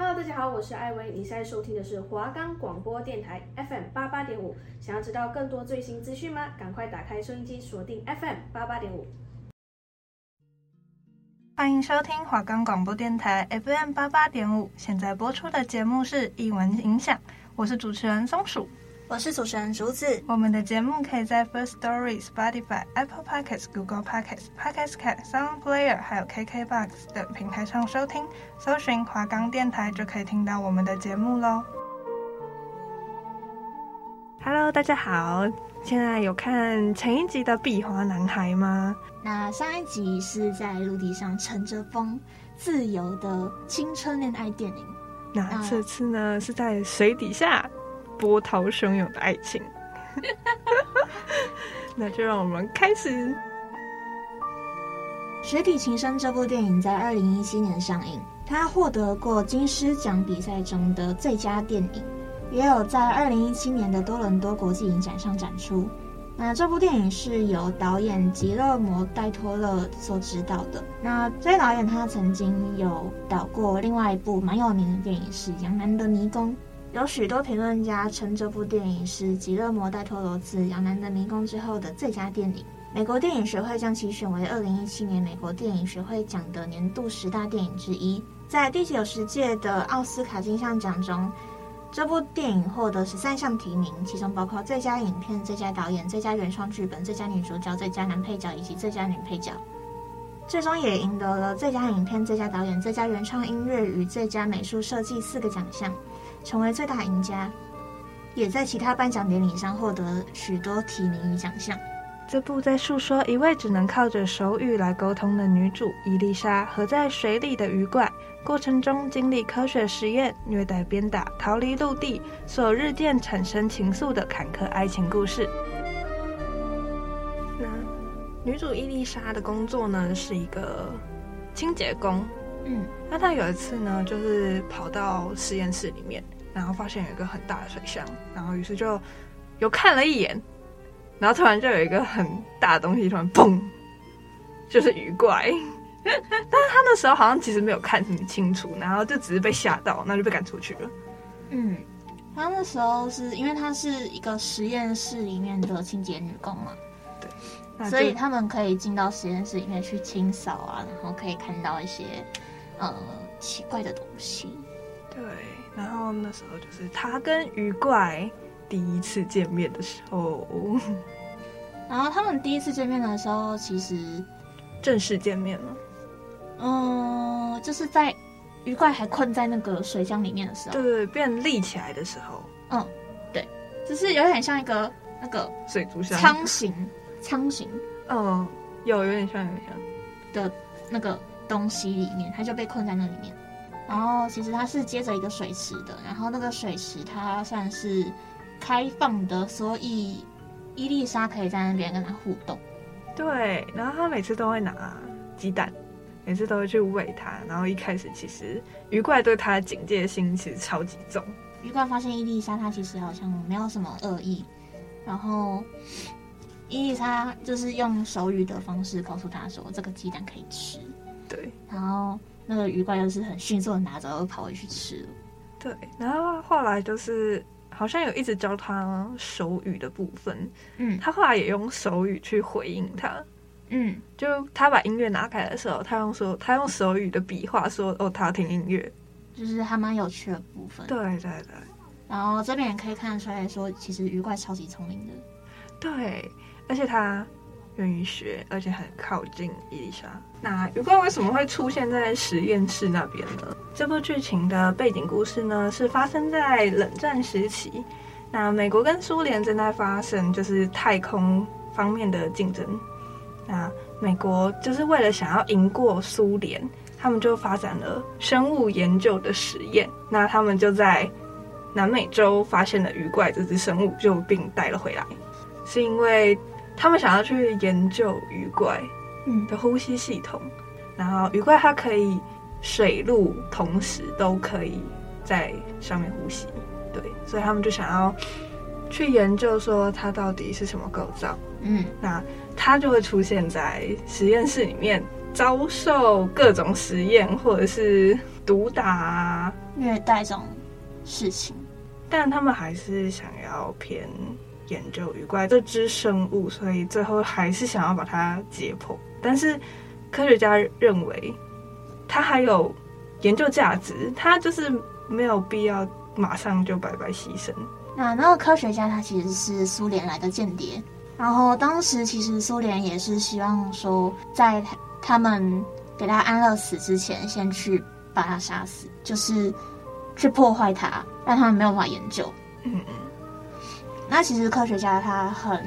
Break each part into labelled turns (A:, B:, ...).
A: Hello，大家好，我是艾薇。你现在收听的是华冈广播电台 FM 八八点五。想要知道更多最新资讯吗？赶快打开收音机，锁定 FM 八八点五。
B: 欢迎收听华冈广播电台 FM 八八点五。现在播出的节目是译文影响，我是主持人松鼠。
C: 我是主持人竹子。
B: 我们的节目可以在 First Story、Spotify、Apple Podcasts、Google Podcasts、Podcast Cat、Sound Player 还有 KKBox 等平台上收听，搜寻华冈电台就可以听到我们的节目喽。Hello，大家好，现在有看前一集的《壁花男孩》吗？
C: 那上一集是在陆地上乘着风自由的青春恋爱电影，
B: 那这次呢是在水底下。波涛汹涌的爱情，那就让我们开始。
C: 《水底情深》这部电影在二零一七年上映，它获得过金狮奖比赛中的最佳电影，也有在二零一七年的多伦多国际影展上展出。那这部电影是由导演吉勒摩·戴托勒所执导的。那这位导演他曾经有导过另外一部蛮有名的电影，是《羊男的迷宫》。有许多评论家称这部电影是吉勒摩·戴托罗自《羊男的迷宫》之后的最佳电影。美国电影学会将其选为二零一七年美国电影学会奖的年度十大电影之一。在第九十届的奥斯卡金像奖中，这部电影获得十三项提名，其中包括最佳影片、最佳导演、最佳原创剧本、最佳女主角、最佳男配角以及最佳女配角。最终也赢得了最佳影片、最佳导演、最佳原创音乐与最佳美术设计四个奖项。成为最大赢家，也在其他颁奖典礼上获得许多提名与奖项。
B: 这部在诉说一位只能靠着手语来沟通的女主伊丽莎和在水里的鱼怪过程中经历科学实验、虐待、鞭打、逃离陆地，所日渐产生情愫的坎坷爱情故事。那女主伊丽莎的工作呢，是一个清洁工。嗯，那他有一次呢，就是跑到实验室里面。然后发现有一个很大的水箱，然后于是就有看了一眼，然后突然就有一个很大的东西突然砰，就是鱼怪。但是他那时候好像其实没有看很清楚，然后就只是被吓到，那就被赶出去了。
C: 嗯，他那时候是因为他是一个实验室里面的清洁女工嘛，对，所以他们可以进到实验室里面去清扫啊，然后可以看到一些呃奇怪的东西。
B: 对。然后那时候就是他跟鱼怪第一次见面的时候，
C: 然后他们第一次见面的时候，其实
B: 正式见面了。
C: 嗯，就是在鱼怪还困在那个水箱里面的时候，
B: 对对，变立起来的时候，
C: 嗯，对，只是有点像一个那个
B: 水族箱
C: 舱型，舱型，
B: 嗯，有有点像有点像
C: 的那个东西里面，他就被困在那里面。然后其实它是接着一个水池的，然后那个水池它算是开放的，所以伊丽莎可以在那边跟他互动。
B: 对，然后他每次都会拿鸡蛋，每次都会去喂它。然后一开始其实鱼怪对它的警戒心其实超级重。
C: 鱼怪发现伊丽莎它其实好像没有什么恶意，然后伊丽莎就是用手语的方式告诉他说这个鸡蛋可以吃。
B: 对，
C: 然后。那个鱼怪又是很迅速的拿着，又跑回去吃了。
B: 对，然后后来就是好像有一直教他手语的部分，嗯，他后来也用手语去回应他，嗯，就他把音乐拿开的时候，他用说他用手语的笔画说哦，他要听音乐，
C: 就是还蛮有趣的部分。
B: 对对对，
C: 然后这边也可以看得出来说，其实鱼怪超级聪明的，
B: 对，而且他。愿意学，而且很靠近伊丽莎。那鱼怪为什么会出现在实验室那边呢？这部剧情的背景故事呢，是发生在冷战时期。那美国跟苏联正在发生就是太空方面的竞争。那美国就是为了想要赢过苏联，他们就发展了生物研究的实验。那他们就在南美洲发现了鱼怪这只生物，就并带了回来，是因为。他们想要去研究鱼怪的呼吸系统，嗯、然后鱼怪它可以水陆同时都可以在上面呼吸，对，所以他们就想要去研究说它到底是什么构造。嗯，那它就会出现在实验室里面，遭受各种实验或者是毒打啊、
C: 虐待这种事情，
B: 但他们还是想要偏研究鱼怪这只生物，所以最后还是想要把它解剖。但是科学家认为它还有研究价值，它就是没有必要马上就白白牺牲。
C: 那那个科学家他其实是苏联来的间谍，然后当时其实苏联也是希望说，在他们给他安乐死之前，先去把他杀死，就是去破坏他，让他们没有办法研究。
B: 嗯嗯。
C: 那其实科学家他很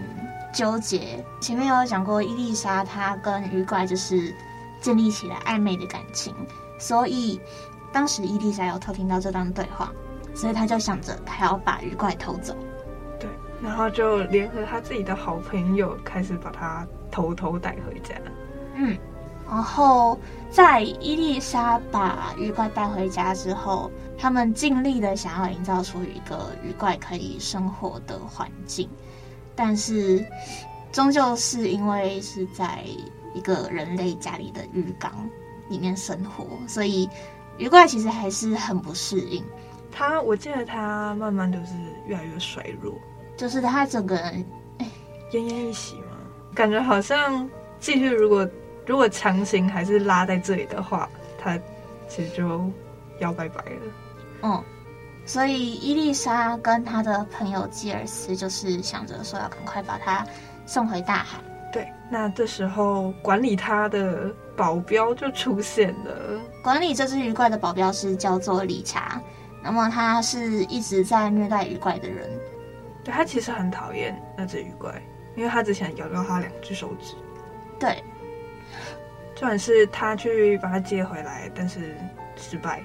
C: 纠结，前面有讲过伊丽莎她跟鱼怪就是建立起来暧昧的感情，所以当时伊丽莎有偷听到这段对话。所以他就想着，他要把鱼怪偷走，
B: 对，然后就联合他自己的好朋友，开始把他偷偷带回家。
C: 嗯，然后在伊丽莎把鱼怪带回家之后，他们尽力的想要营造出一个鱼怪可以生活的环境，但是终究是因为是在一个人类家里的浴缸里面生活，所以鱼怪其实还是很不适应。
B: 他，我记得他慢慢就是越来越衰弱，
C: 就是他整个人哎
B: 奄奄一息嘛，感觉好像继续如果如果强行还是拉在这里的话，他其实就要拜拜了。
C: 嗯，所以伊丽莎跟她的朋友基尔斯就是想着说要赶快把他送回大海。
B: 对，那这时候管理他的保镖就出现了。
C: 管理这只鱼怪的保镖是叫做理查。那么他是一直在虐待鱼怪的人，
B: 对，他其实很讨厌那只鱼怪，因为他之前咬掉他两只手指。
C: 对，
B: 就算是他去把他接回来，但是失败。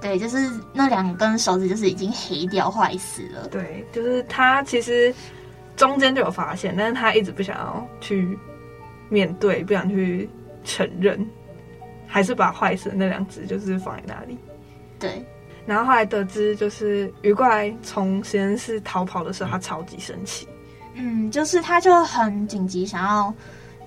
C: 对，就是那两根手指就是已经黑掉坏死了。
B: 对，就是他其实中间就有发现，但是他一直不想要去面对，不想去承认，还是把坏死的那两只就是放在那里。
C: 对。
B: 然后后来得知，就是鱼怪从实验室逃跑的时候，他超级生气。
C: 嗯，就是他就很紧急想要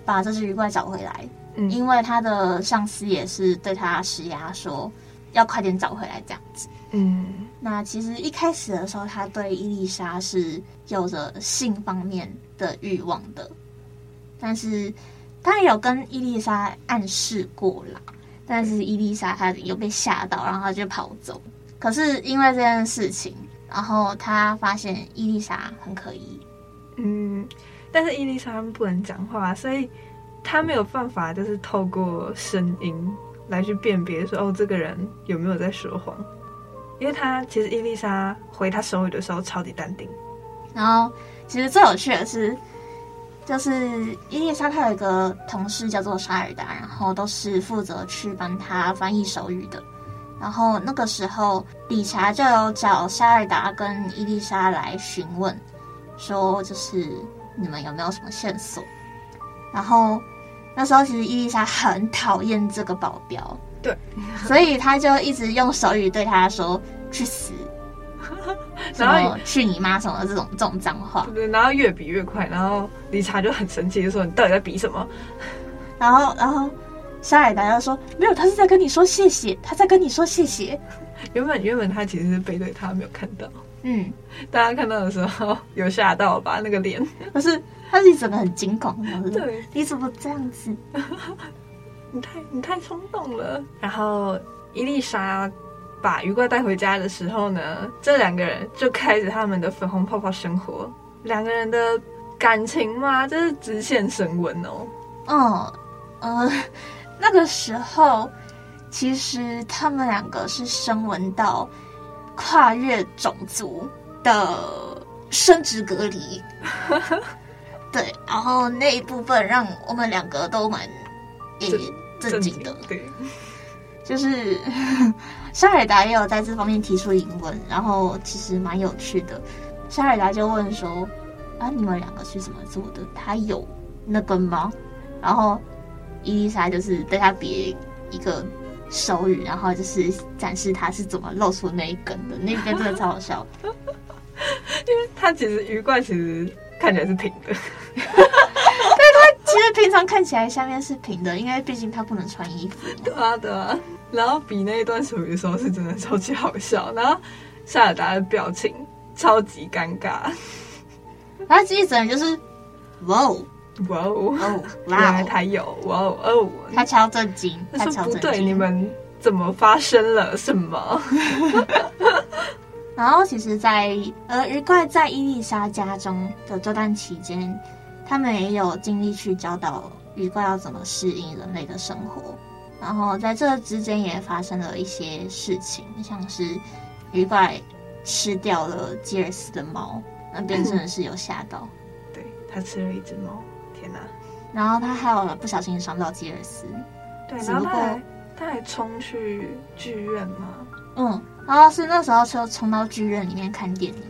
C: 把这只鱼怪找回来，嗯，因为他的上司也是对他施压，说要快点找回来这样子。
B: 嗯，
C: 那其实一开始的时候，他对伊丽莎是有着性方面的欲望的，但是他也有跟伊丽莎暗示过了，但是伊丽莎她有被吓到，然后他就跑走。可是因为这件事情，然后他发现伊丽莎很可疑，
B: 嗯，但是伊丽莎不能讲话，所以他没有办法，就是透过声音来去辨别说，哦，这个人有没有在说谎？因为他其实伊丽莎回他手语的时候超级淡定。
C: 然后其实最有趣的是，就是伊丽莎她有一个同事叫做沙尔达，然后都是负责去帮他翻译手语的。然后那个时候，理查就有找沙尔达跟伊丽莎来询问，说就是你们有没有什么线索？然后那时候其实伊丽莎很讨厌这个保镖，
B: 对，
C: 所以他就一直用手语对他说去死，然后去你妈什么这种这种脏话。
B: 对，然后越比越快，然后理查就很生气，就说你到底在比什么？
C: 然后，然后。沙尔达就说没有，他是在跟你说谢谢，他在跟你说谢谢。
B: 原本原本他其实是背对他，没有看到。
C: 嗯，
B: 大家看到的时候有吓到吧？那个脸，
C: 可是他是整个很惊恐，
B: 对，
C: 你怎么这样子？
B: 你太你太冲动了。然后伊丽莎把鱼怪带回家的时候呢，这两个人就开始他们的粉红泡泡生活。两个人的感情嘛，这是直线升温哦。
C: 嗯嗯。那个时候，其实他们两个是升温到跨越种族的生殖隔离，对，然后那一部分让我们两个都蛮也震惊的，
B: 对，
C: 就是 沙尔达也有在这方面提出疑问，然后其实蛮有趣的。沙尔达就问说：“啊，你们两个是怎么做的？他有那个吗？”然后。伊丽莎就是对他别一个手语，然后就是展示他是怎么露出那一根的，那一根真的超好笑。
B: 因为他其实鱼怪其实看起来是平的，
C: 但他其其实平常看起来下面是平的，因为毕竟他不能穿衣服。
B: 对啊，对啊。然后比那一段手语的时候是真的超级好笑，然后夏尔达的表情超级尴尬。
C: 然后记者就是，哇哦，
B: 哇哦，
C: 哦，
B: 原来他有，哇哦哦，
C: 他超震惊，他
B: 说不对，你们怎么发生了什么？
C: 然后其实在，在呃鱼怪在伊丽莎家中的这段期间，他们也有尽力去教导鱼怪要怎么适应人类的生活。然后在这之间也发生了一些事情，像是鱼怪吃掉了吉尔斯的猫。那边真的是有吓到，
B: 对，他吃了一只猫，天哪！
C: 然后他还有不小心伤到吉尔斯，
B: 对，然后他还他还冲去剧院吗，
C: 嗯，然后是那时候就冲到剧院里面看电影，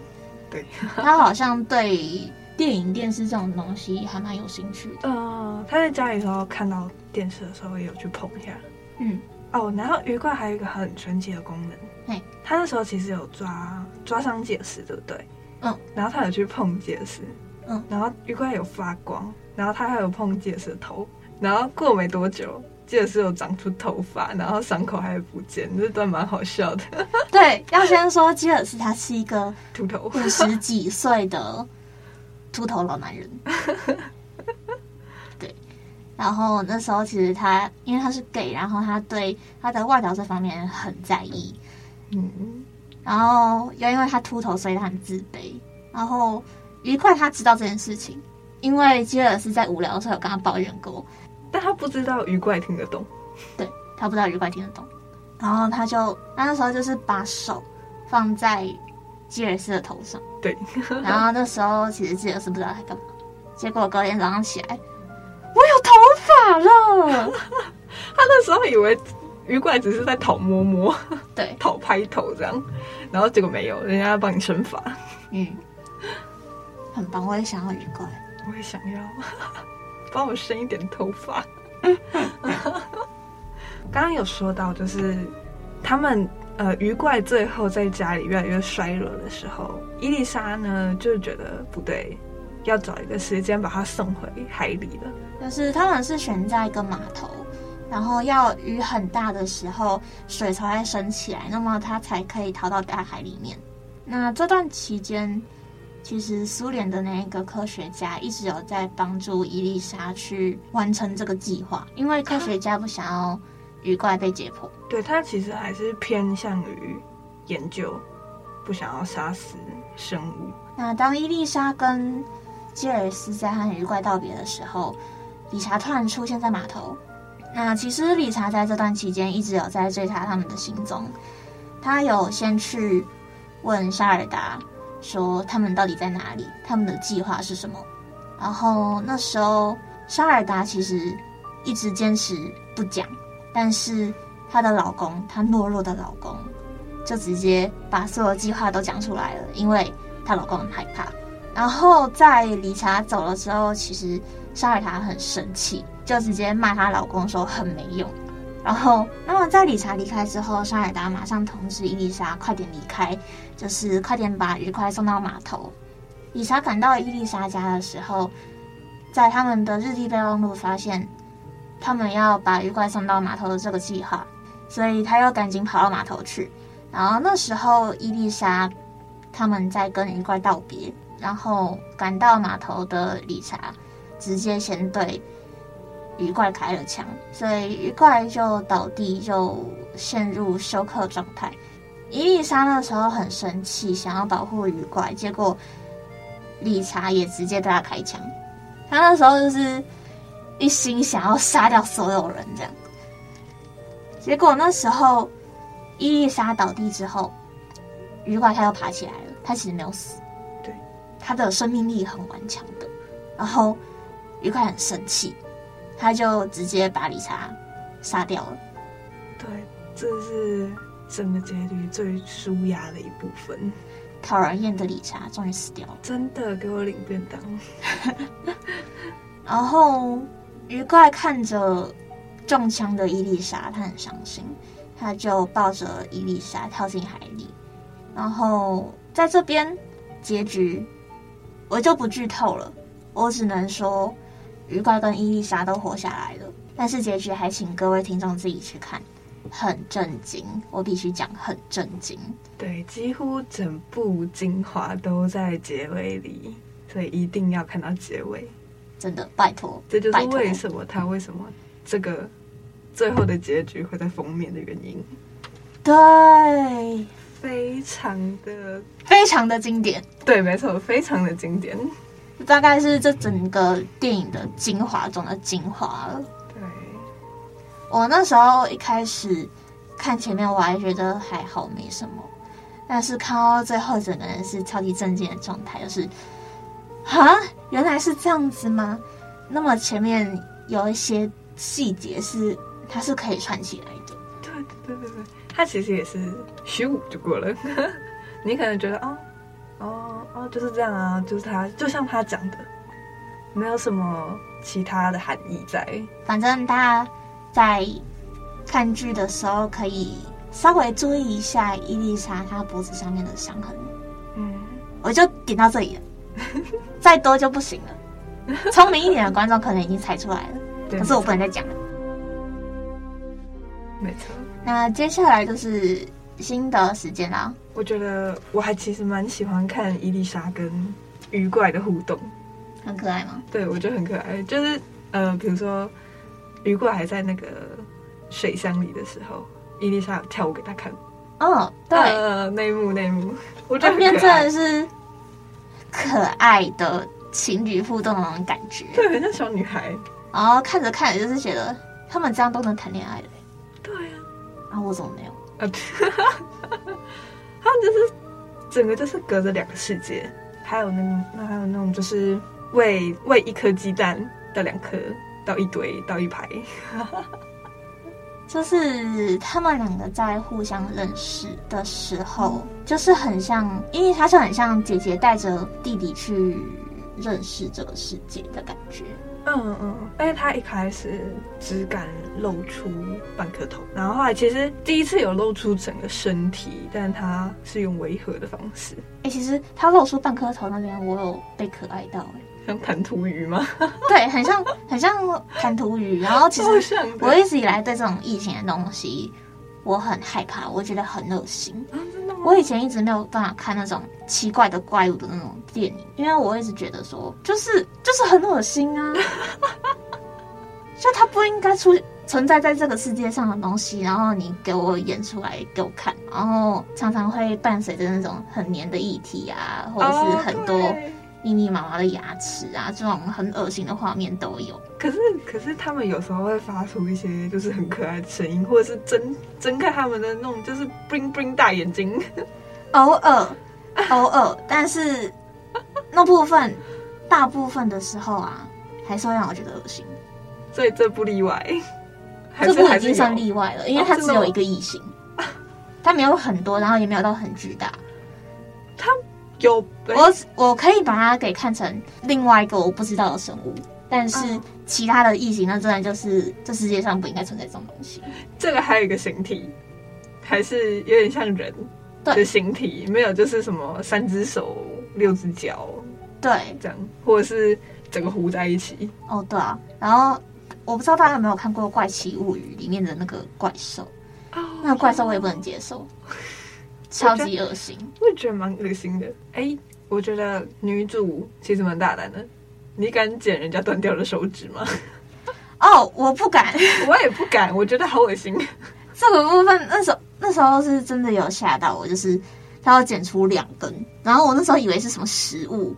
B: 对，
C: 他好像对电影电视这种东西还蛮有兴趣的，
B: 呃，他在家里时候看到电视的时候也有去碰一下，
C: 嗯，
B: 哦，然后鱼怪还有一个很神奇的功能，
C: 嘿，
B: 他那时候其实有抓抓伤吉尔斯，对不对？
C: 嗯，
B: 然后他有去碰吉尔斯，
C: 嗯，
B: 然后鱼怪有发光，然后他还有碰吉尔斯的头，然后过没多久，吉尔斯有长出头发，然后伤口还不见，这段蛮好笑的。
C: 对，要先说吉尔斯他是一个
B: 秃头，
C: 五十几岁的秃头老男人。对，然后那时候其实他因为他是 gay，然后他对他的外表这方面很在意，
B: 嗯。
C: 然后又因为他秃头，所以他很自卑。然后愉快他知道这件事情，因为吉尔斯在无聊的时候有跟他抱怨过，
B: 但他不知道鱼怪听得懂。
C: 对，他不知道鱼怪听得懂。然后他就他那时候就是把手放在吉尔斯的头上。
B: 对。
C: 然后那时候其实吉尔斯不知道他干嘛，结果隔天早上起来，我有头发了。
B: 他那时候以为。鱼怪只是在讨摸摸，
C: 对，
B: 讨拍头这样，然后结果没有，人家要帮你生发，
C: 嗯，很棒，我也想要鱼怪，
B: 我也想要，帮我生一点头发。刚刚有说到，就是他们呃鱼怪最后在家里越来越衰弱的时候，伊丽莎呢就觉得不对，要找一个时间把他送回海里了。
C: 就是他们是选在一个码头。然后要雨很大的时候，水才会升起来，那么它才可以逃到大海里面。那这段期间，其实苏联的那一个科学家一直有在帮助伊丽莎去完成这个计划，因为科学家不想要鱼怪被解剖。
B: 对，他其实还是偏向于研究，不想要杀死生物。
C: 那当伊丽莎跟基尔斯在和鱼怪道别的时候，理查突然出现在码头。那其实理查在这段期间一直有在追查他们的行踪，他有先去问沙尔达说他们到底在哪里，他们的计划是什么。然后那时候沙尔达其实一直坚持不讲，但是她的老公，她懦弱的老公，就直接把所有计划都讲出来了，因为她老公很害怕。然后在理查走了之后，其实沙尔达很生气。就直接骂她老公说很没用，然后那么在理查离开之后，沙尔达马上通知伊丽莎快点离开，就是快点把鱼怪送到码头。理查赶到伊丽莎家的时候，在他们的日历备忘录发现他们要把鱼怪送到码头的这个计划，所以他又赶紧跑到码头去。然后那时候伊丽莎他们在跟鱼怪道别，然后赶到码头的理查直接先对。鱼怪开了枪，所以鱼怪就倒地，就陷入休克状态。伊丽莎那时候很生气，想要保护鱼怪，结果理查也直接对他开枪。他那时候就是一心想要杀掉所有人，这样。结果那时候伊丽莎倒地之后，鱼怪他又爬起来了，他其实没有死，
B: 对，
C: 他的生命力很顽强的。然后鱼怪很生气。他就直接把理查杀掉了。
B: 对，这是整个结局最舒压的一部分。
C: 讨人厌的理查终于死掉了，
B: 真的给我领便当。
C: 然后鱼怪看着中枪的伊丽莎，他很伤心，他就抱着伊丽莎跳进海里。然后在这边结局，我就不剧透了，我只能说。鱼怪跟伊丽莎都活下来了，但是结局还请各位听众自己去看，很震惊，我必须讲很震惊。
B: 对，几乎整部精华都在结尾里，所以一定要看到结尾。
C: 真的，拜托，
B: 这就是为什么他为什么这个最后的结局会在封面的原因。
C: 对，
B: 非常的
C: 非常的经典。
B: 对，没错，非常的经典。
C: 大概是这整个电影的精华中的精华了。
B: 对，
C: 我那时候一开始看前面，我还觉得还好，没什么。但是看到最后，整个人是超级震惊的状态，就是。哈，原来是这样子吗？那么前面有一些细节是它是可以串起来的。
B: 对对对对，它其实也是咻就过了。你可能觉得哦哦哦就是这样啊，就是他就像他讲的，没有什么其他的含义在。
C: 反正大家在看剧的时候可以稍微注意一下伊丽莎她脖子上面的伤痕。嗯，我就点到这里了。再多就不行了。聪明一点的观众可能已经猜出来了，可是我不能再讲了。
B: 没错。
C: 那接下来就是心得时间啦。
B: 我觉得我还其实蛮喜欢看伊丽莎跟鱼怪的互动，
C: 很可爱吗？
B: 对，我觉得很可爱。就是呃，比如说鱼怪还在那个水箱里的时候，伊丽莎跳舞给他看。
C: 哦，对，
B: 呃，内幕内幕，我觉得
C: 那边真的是。可爱的情侣互动的那种感觉，
B: 对，很像小女孩。
C: 然后看着看着，就是觉得他们这样都能谈恋爱的。
B: 对呀、
C: 啊，啊，我怎么没有？
B: 啊，他们就是整个就是隔着两个世界。还有那种，那还有那种就是喂喂一颗鸡蛋到两颗到一堆到一排。
C: 就是他们两个在互相认识的时候，就是很像，因为他是很像姐姐带着弟弟去认识这个世界的感觉。
B: 嗯嗯，但是他一开始只敢露出半颗头，然后后来其实第一次有露出整个身体，但他是用违和的方式。
C: 哎、欸，其实他露出半颗头那边，我有被可爱到哎、欸。
B: 像弹涂鱼吗？
C: 对，很像，很像弹涂鱼。然后其实 我一直以来对这种异形的东西我很害怕，我觉得很恶心。我以前一直没有办法看那种奇怪的怪物的那种电影，因为我一直觉得说，就是就是很恶心啊，就它不应该出存在在这个世界上的东西，然后你给我演出来给我看，然后常常会伴随着那种很黏的液体啊，或者是很多。密密麻麻的牙齿啊，这种很恶心的画面都有。
B: 可是，可是他们有时候会发出一些就是很可爱的声音，或者是睁睁开他们的那种就是 bling bling 大眼睛。
C: 偶尔，偶尔，但是那部分大部分的时候啊，还是会让我觉得恶心。
B: 所以这不例外，
C: 这部已经算例外了，因为它只有一个异形，哦、它没有很多，然后也没有到很巨大。
B: 它。有
C: 我，我可以把它给看成另外一个我不知道的生物，但是其他的异形，那真的就是这世界上不应该存在这种东西。
B: 这个还有一个形体，还是有点像人的形体，对没有就是什么三只手六只脚，
C: 对，
B: 这样，或者是整个糊在一起。
C: 哦，对啊。然后我不知道大家有没有看过《怪奇物语》里面的那个怪兽，哦，那个怪兽我也不能接受。超级恶心，
B: 我也觉得蛮恶心的。哎、欸，我觉得女主其实蛮大胆的。你敢剪人家断掉的手指吗？
C: 哦，我不敢，
B: 我也不敢。我觉得好恶心。
C: 这个部分那时候那时候是真的有吓到我，就是他要剪出两根，然后我那时候以为是什么食物，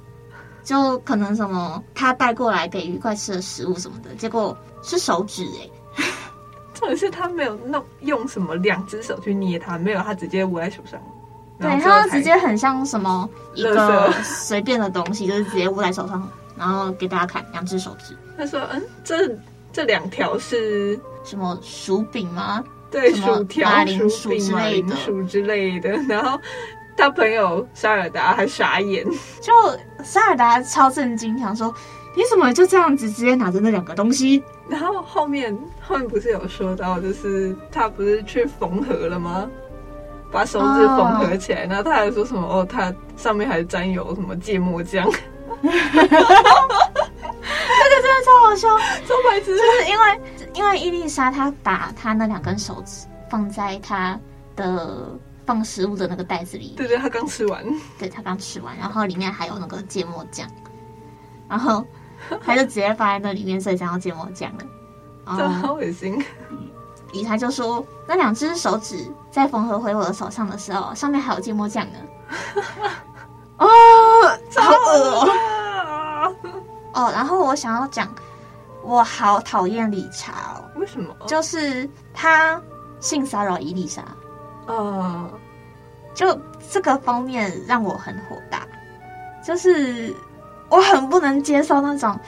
C: 就可能什么他带过来给鱼怪吃的食物什么的，结果是手指哎、欸。
B: 可是他没有弄用什么两只手去捏它，没有，他直接握在手上。
C: 对，他直接很像什么一个随便的东西，就是直接握在手上，然后给大家看两只手指。
B: 他说：“嗯，这这两条是
C: 什么薯饼吗？
B: 对，薯条、
C: 马铃薯之类的，
B: 薯之类的。”然后他朋友沙尔达还傻眼，
C: 就沙尔达超震惊，想说：“你怎么就这样子直接拿着那两个东西？”
B: 然后后面后面不是有说到，就是他不是去缝合了吗？把手指缝合起来，哦、然后他还说什么？哦，他上面还沾有什么芥末酱？那个真的超好
C: 好笑，
B: 超白痴，
C: 就是因为因为伊丽莎她把她那两根手指放在她的放食物的那个袋子里，
B: 对对，他刚吃完，
C: 对他刚吃完，然后里面还有那个芥末酱，然后他就直接放在那里面，所以才要芥末酱了。
B: 真的好恶心。
C: 理查就说：“那两只手指在缝合回我的手上的时候，上面还有芥末酱呢。”哦，好恶哦！哦，然后我想要讲，我好讨厌理查哦。
B: 为什么？
C: 就是他性骚扰伊丽莎。
B: 哦，
C: 就这个方面让我很火大，就是我很不能接受那种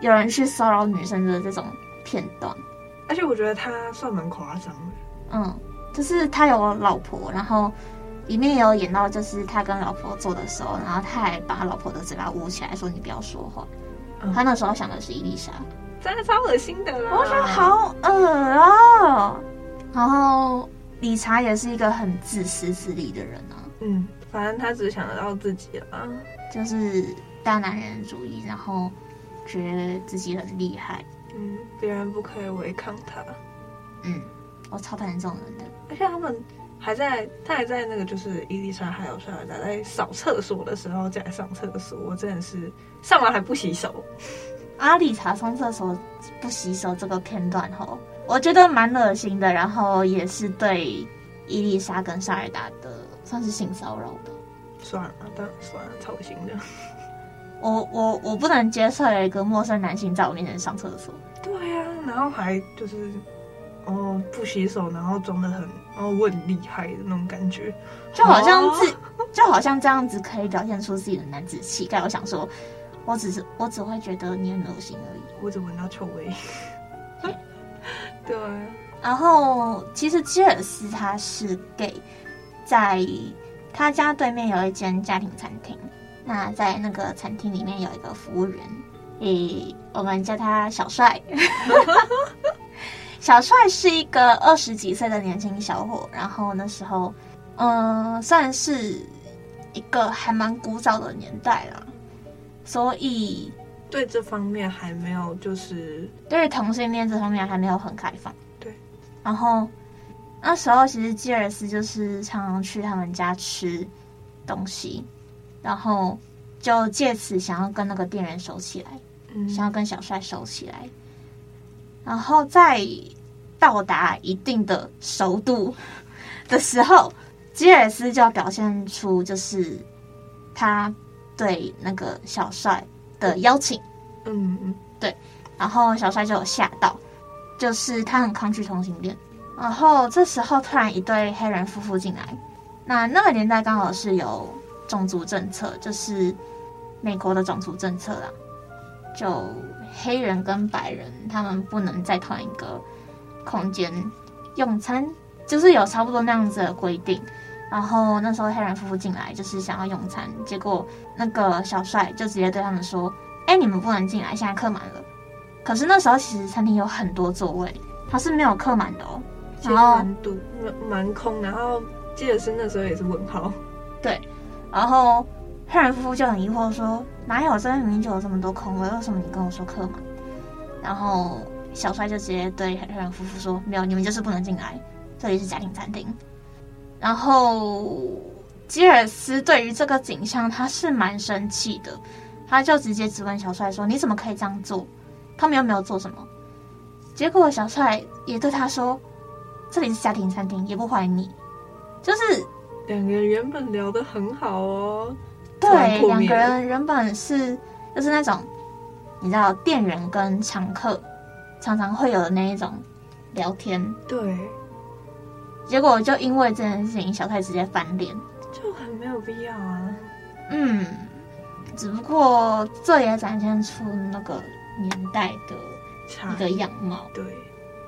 C: 有人去骚扰女生的这种片段。
B: 而且我觉得他算蛮夸张的。
C: 嗯，就是他有老婆，然后里面也有演到，就是他跟老婆做的时候，然后他还把他老婆的嘴巴捂起来，说你不要说话。嗯、他那时候想的是伊丽莎，
B: 真的超恶心的啦！
C: 我觉得好恶哦。然后理查也是一个很自私自利的人啊。
B: 嗯，反正他只想得到自己了，
C: 就是大男人主义，然后觉得自己很厉害。
B: 嗯，别人不可以违抗他。
C: 嗯，我超讨厌这种人的。
B: 而且他们还在，他还在那个就是伊丽莎还有帅尔达在扫厕所的时候在上厕所，我真的是上完还不洗手。
C: 阿理查上厕所不洗手这个片段吼，我觉得蛮恶心的，然后也是对伊丽莎跟沙尔达的算是性骚扰的。
B: 算了，当然算了，超心的。
C: 我我我不能接受有一个陌生男性在我面前上厕所。
B: 对呀、啊，然后还就是哦不洗手，然后装的很哦我很厉害的那种感觉，
C: 就好像自、哦、就好像这样子可以表现出自己的男子气概。我想说，我只是我只会觉得你很恶心而已。
B: 我只闻到臭味。对。
C: 然后其实吉尔斯他是 gay，在他家对面有一间家庭餐厅。那在那个餐厅里面有一个服务员，诶，我们叫他小帅。小帅是一个二十几岁的年轻小伙，然后那时候，嗯，算是一个还蛮古早的年代了，所以
B: 对这方面还没有，就是
C: 对同性恋这方面还没有很开放。
B: 对，
C: 然后那时候其实基尔斯就是常常去他们家吃东西。然后就借此想要跟那个店员熟起来，嗯，想要跟小帅熟起来。然后在到达一定的熟度的时候，吉尔斯就要表现出就是他对那个小帅的邀请，
B: 嗯嗯，
C: 对。然后小帅就有吓到，就是他很抗拒同性恋。然后这时候突然一对黑人夫妇进来，那那个年代刚好是有。种族政策就是美国的种族政策啦，就黑人跟白人他们不能在同一个空间用餐，就是有差不多那样子的规定。然后那时候黑人夫妇进来就是想要用餐，结果那个小帅就直接对他们说：“哎，你们不能进来，现在客满了。”可是那时候其实餐厅有很多座位，它是没有客满的哦，
B: 然后蛮堵，蛮空。然后记得是那时候也是问号，
C: 对。然后黑人夫妇就很疑惑说：“哪有这边明明就有这么多空位，为什么你跟我说客满？”然后小帅就直接对黑人夫妇说：“没有，你们就是不能进来，这里是家庭餐厅。”然后吉尔斯对于这个景象他是蛮生气的，他就直接质问小帅说：“你怎么可以这样做？他们又没有做什么？”结果小帅也对他说：“这里是家庭餐厅，也不欢迎你。”就是。
B: 两个人原本聊得很好哦，
C: 对，两个人原本是就是那种你知道店员跟常客常常会有的那一种聊天，
B: 对，
C: 结果就因为这件事情，小帅直接翻脸，
B: 就很没有必要啊。
C: 嗯，只不过这也展现出那个年代的一个样貌。
B: 对，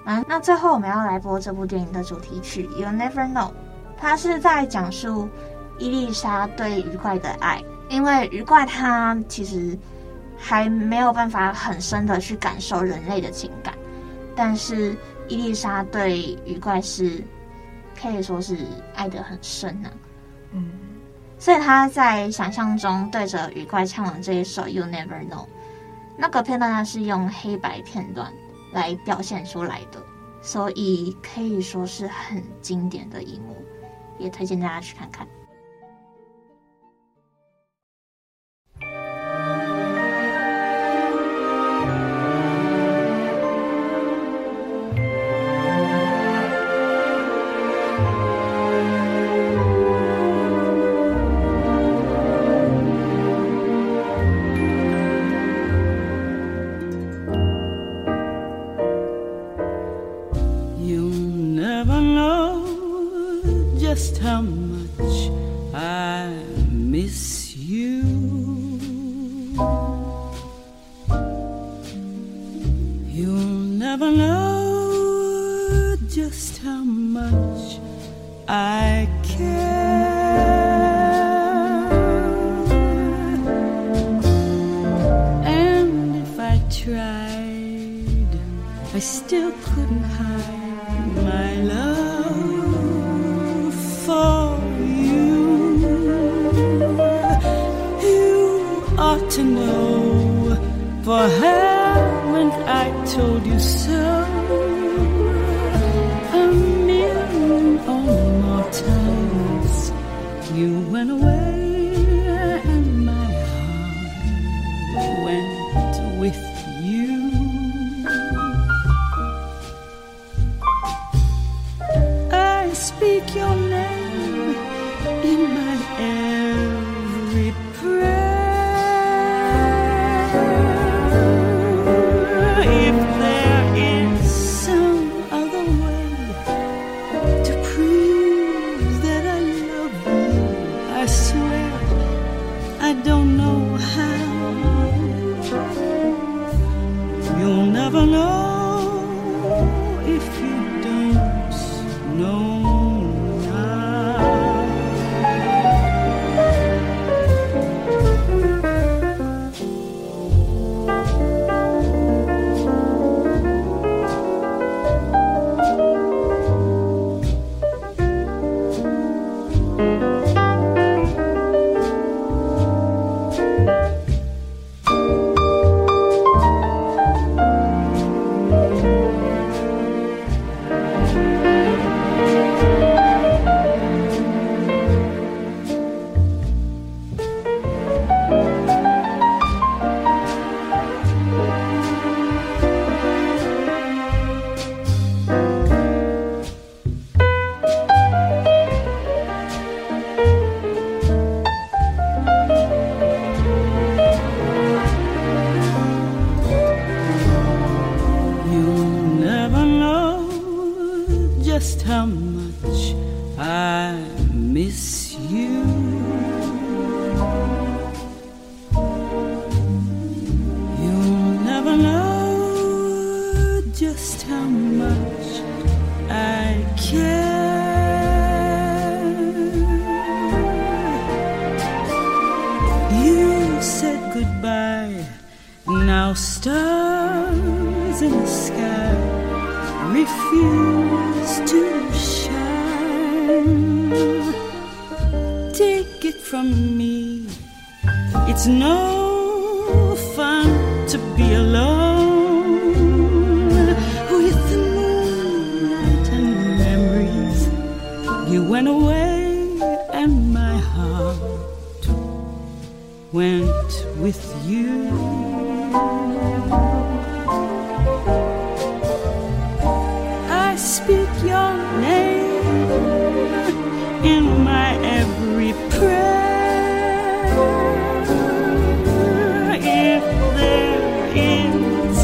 C: 啊，那最后我们要来播这部电影的主题曲《You'll Never Know》。它是在讲述伊丽莎对鱼怪的爱，因为鱼怪他其实还没有办法很深的去感受人类的情感，但是伊丽莎对鱼怪是可以说是爱得很深呢
B: 嗯。
C: 所以他在想象中对着雨怪唱了这一首 you never know 那个片段呢是用黑白片段来表现出来的所以可以说是很经典的一幕也推荐大家去看看。
D: told you so a million or more times. You went away. nesse speak your name in my every prayer. If there is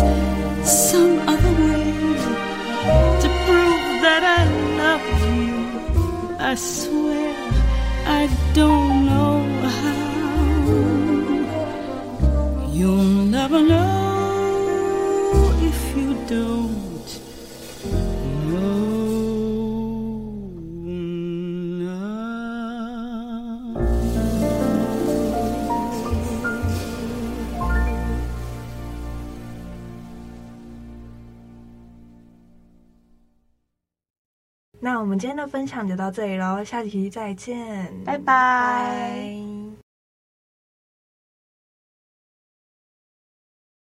D: some other way to prove that I love you, I swear. 今天的分享就到这里喽下期再见
C: 拜。拜。